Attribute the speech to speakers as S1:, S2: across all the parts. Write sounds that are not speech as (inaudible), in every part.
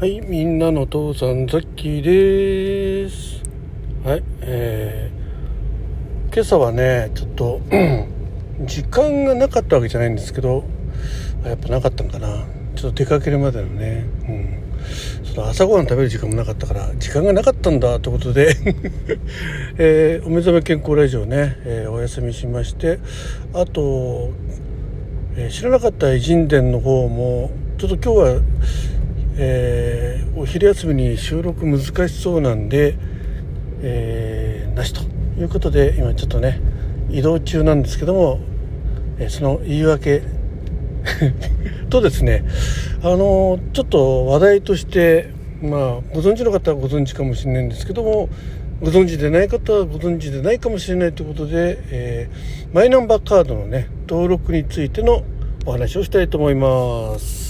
S1: はい、みんなの父さんザッキーです。はい、えー、今朝はね、ちょっと時間がなかったわけじゃないんですけど、やっぱなかったのかな。ちょっと出かけるまでのね、うん、その朝ごはん食べる時間もなかったから、時間がなかったんだということで、(laughs) えーお目覚め健康ラジオね、えーお休みしまして、あと、えー知らなかった偉人伝の方もちょっと今日は、えーお昼休みに収録難しそうなんで、えーなしということで今ちょっとね移動中なんですけども、えその言い訳 (laughs) とですねあのちょっと話題としてまあご存知の方はご存知かもしれないんですけどもご存知でない方はご存知でないかもしれないということで、えーマイナンバーカードのね登録についてのお話をしたいと思います。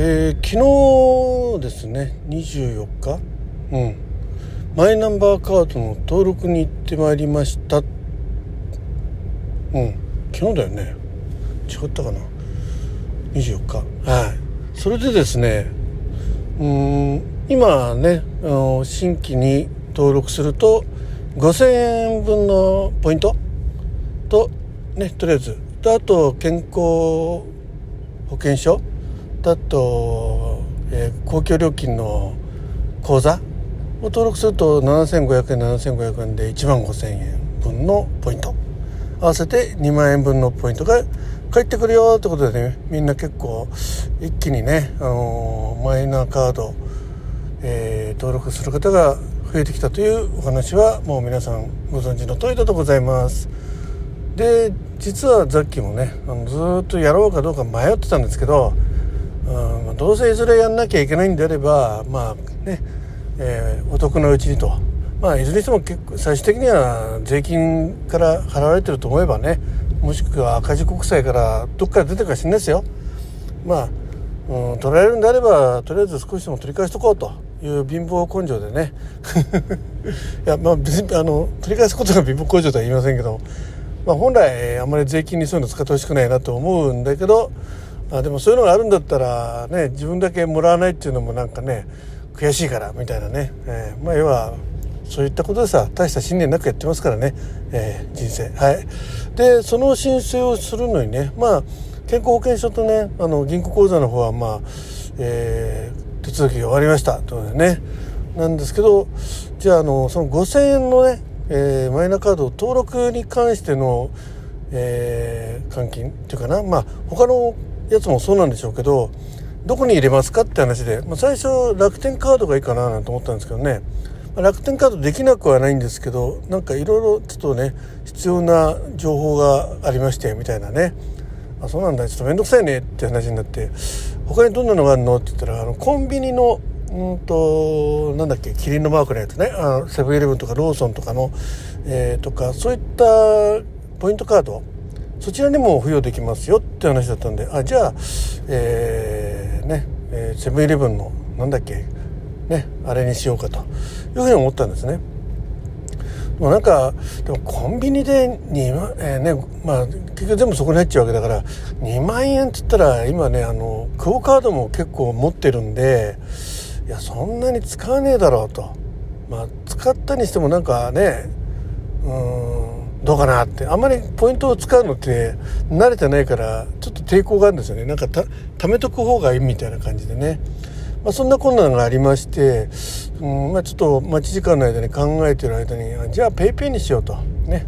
S1: えー昨日ですね24日？うん。マイナンバーカードの登録に行ってまいりました。うん。昨日だよね。違ったかな？24日。はい。それでですねうん今ねあの新規に登録すると5000円分のポイント？とねとりあえず。とあと健康保険証？あと、えー公共料金の口座？を登録すると7500円7500円で1万5000円分のポイント合わせて2万円分のポイントが返ってくるよってことでねみんな結構一気にね、あのーマイナーカード、えー登録する方が増えてきたというお話はもう皆さんご存知の通りだとございます。で実はザッキーもねあのずっとやろうかどうか迷ってたんですけど、うんどうせいずれやんなきゃいけないんであればまあね、えーお得なうちにと。まあ、いずれにしても結構最終的には税金から払われてると思えばねもしくは赤字国債からどっから出てるか知んないですよ。まあ、うん、取られるんであればとりあえず少しでも取り返しとこうという貧乏根性でね (laughs) いやまあ別にあの取り返すことが貧乏根性とは言いませんけど、まあ、本来あんまり税金にそういうの使ってほしくないなと思うんだけどあでもそういうのがあるんだったらね自分だけもらわないっていうのもなんかね悔しいからみたいなね、えーまあ要はそういったことでさ大した信念なくやってますからね、えー人生。はい。でその申請をするのにねまあ健康保険証とねあの銀行口座の方はまあ、えー手続きが終わりましたということでね。なんですけどじゃああのその5,000円のね、えーマイナカード登録に関しての、えー換金っていうかな。まあ他のやつもそうなんでしょうけどどこに入れますかって話で、まあ、最初楽天カードがいいかななんて思ったんですけどね。まあ楽天カードできなくはないんですけどなんかいろいろちょっとね必要な情報がありましてみたいなね。あそうなんだ。ちょっと面倒くさいねって話になって他にどんなのがあるのって言ったらあのコンビニのうんとなんだっけキリンのマークのやつね。あのセブンイレブンとかローソンとかの、えーとかそういったポイントカードそちらにも付与できますよって話だったんであじゃあえーねセブンイレブンのなんだっけねあれにしようかというふうに思ったんですね。もうなんかでもコンビニで2万、えーねまあ、結局全部そこに入っちゃうわけだから2万円って言ったら今ねあのクオ・カードも結構持ってるんでいやそんなに使わねえだろうと、まあ、使ったにしてもなんかねうんどうかなって。あんまりポイントを使うのって慣れてないからちょっと抵抗があるんですよね。なんかた貯めとく方がいいみたいな感じでね。まあ、そんな困難がありまして、うんまあ、ちょっと待ち時間の間に考えてる間にじゃあ PayPay にしようと。ね。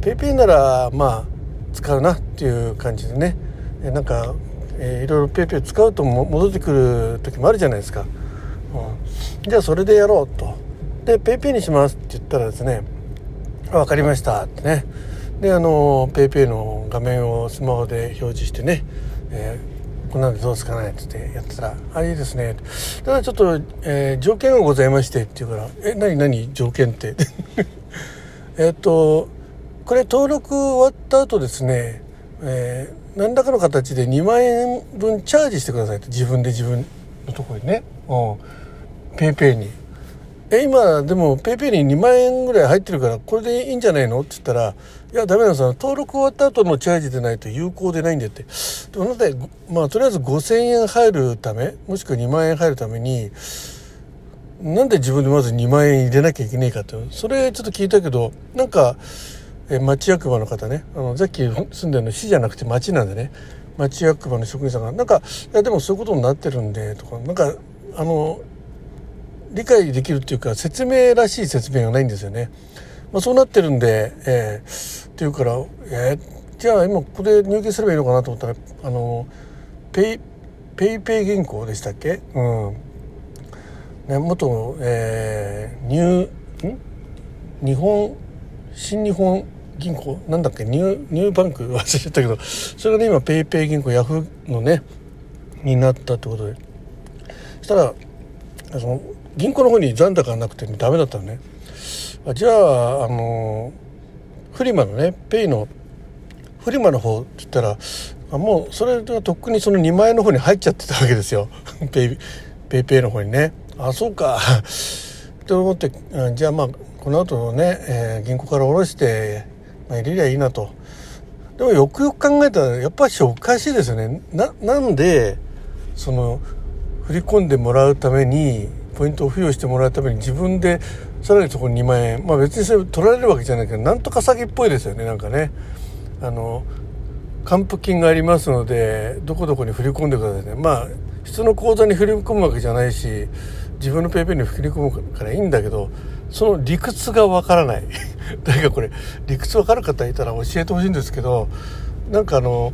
S1: PayPay ならまあ使うなっていう感じでね。なんか、えーいろいろ PayPay 使うとも戻ってくる時もあるじゃないですか、うん、じゃあそれでやろうと。で PayPay にしますって言ったらですね「分かりました」ってね。であの PayPay の画面をスマホで表示してね、えーこんなんでどうですかね?」っつってやってたら「あいいですね」ただちょっと、えー条件がございまして」って言うから「え何何？条件って」(laughs) えっとこれ登録終わった後ですね、えー何らかの形で2万円分チャージしてくださいと自分で自分のところにね。うん。ペイペイに。え今でもペイペイに2万円ぐらい入ってるからこれでいいんじゃないの？って言ったら「いやダメなんです。よ登録終わった後のチャージでないと有効でないんだよって。でもなんでまあとりあえず5,000円入るためもしくは2万円入るためになんで自分でまず2万円入れなきゃいけないかってそれちょっと聞いたけどなんかえ町役場の方ね。あのさっき住んでるの市じゃなくて町なんでね。町役場の職員さんがなんかいやでもそういうことになってるんでとかなんかあの理解できるっていうか説明らしい説明がないんですよね。まあ、そうなってるんで、えー、っていうから、えー、じゃあ今ここで入金すればいいのかなと思ったらあのペイペイペイ銀行でしたっけ？うん。ね元、えー、ニューん？日本新日本銀行？なんだっけ？ニューニューバンク忘れちゃったけどそれがね今ペイペイ銀行ヤフーのねになったってことで。そしたらその銀行の方に残高がなくて、ね、ダメだったのね。じゃああのフリマのねペイのフリマの方って言ったらあもうそれがとっくにその2万円の方に入っちゃってたわけですよ。(laughs) ペイペイペイの方にね。あそうか。(laughs) と思ってじゃあまあこの後ね、えー、銀行から下ろして、まあ、入れりゃいいなと。でもよくよく考えたらやっぱしおかしいですよね。ななんでその振り込んでもらうためにポイントを付与してもらうために自分でさらにそこに2万円。まあ別にそれ取られるわけじゃないけどなんとか詐欺っぽいですよねなんかね。あの還付金がありますのでどこどこに振り込んでくださいね。まあ普通の口座に振り込むわけじゃないし自分の PayPay に振り込むからいいんだけどその理屈がわからない。(laughs) 誰かこれ理屈わかる方いたら教えてほしいんですけどなんかあの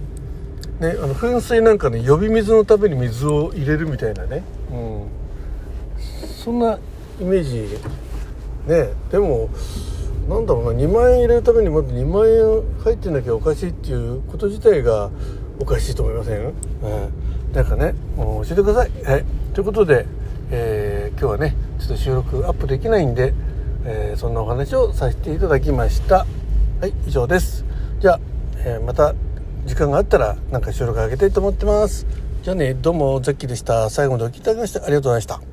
S1: ねあの噴水なんかね呼び水のために水を入れるみたいなね、うん、そんなイメージ。ねでもなんだろうな2万円入れるためにまず2万円入ってなきゃおかしいっていうこと自体がおかしいと思いません、うん、なんかねもう教えてください、はい、ということで、えー、今日はねちょっと収録アップできないんで、えー、そんなお話をさせていただきました。はい以上です。じゃあ、えー、また時間があったらなんか収録あげたいと思ってます。じゃあねどうもザッキーでした。最後までお聴きいただきましてありがとうございました。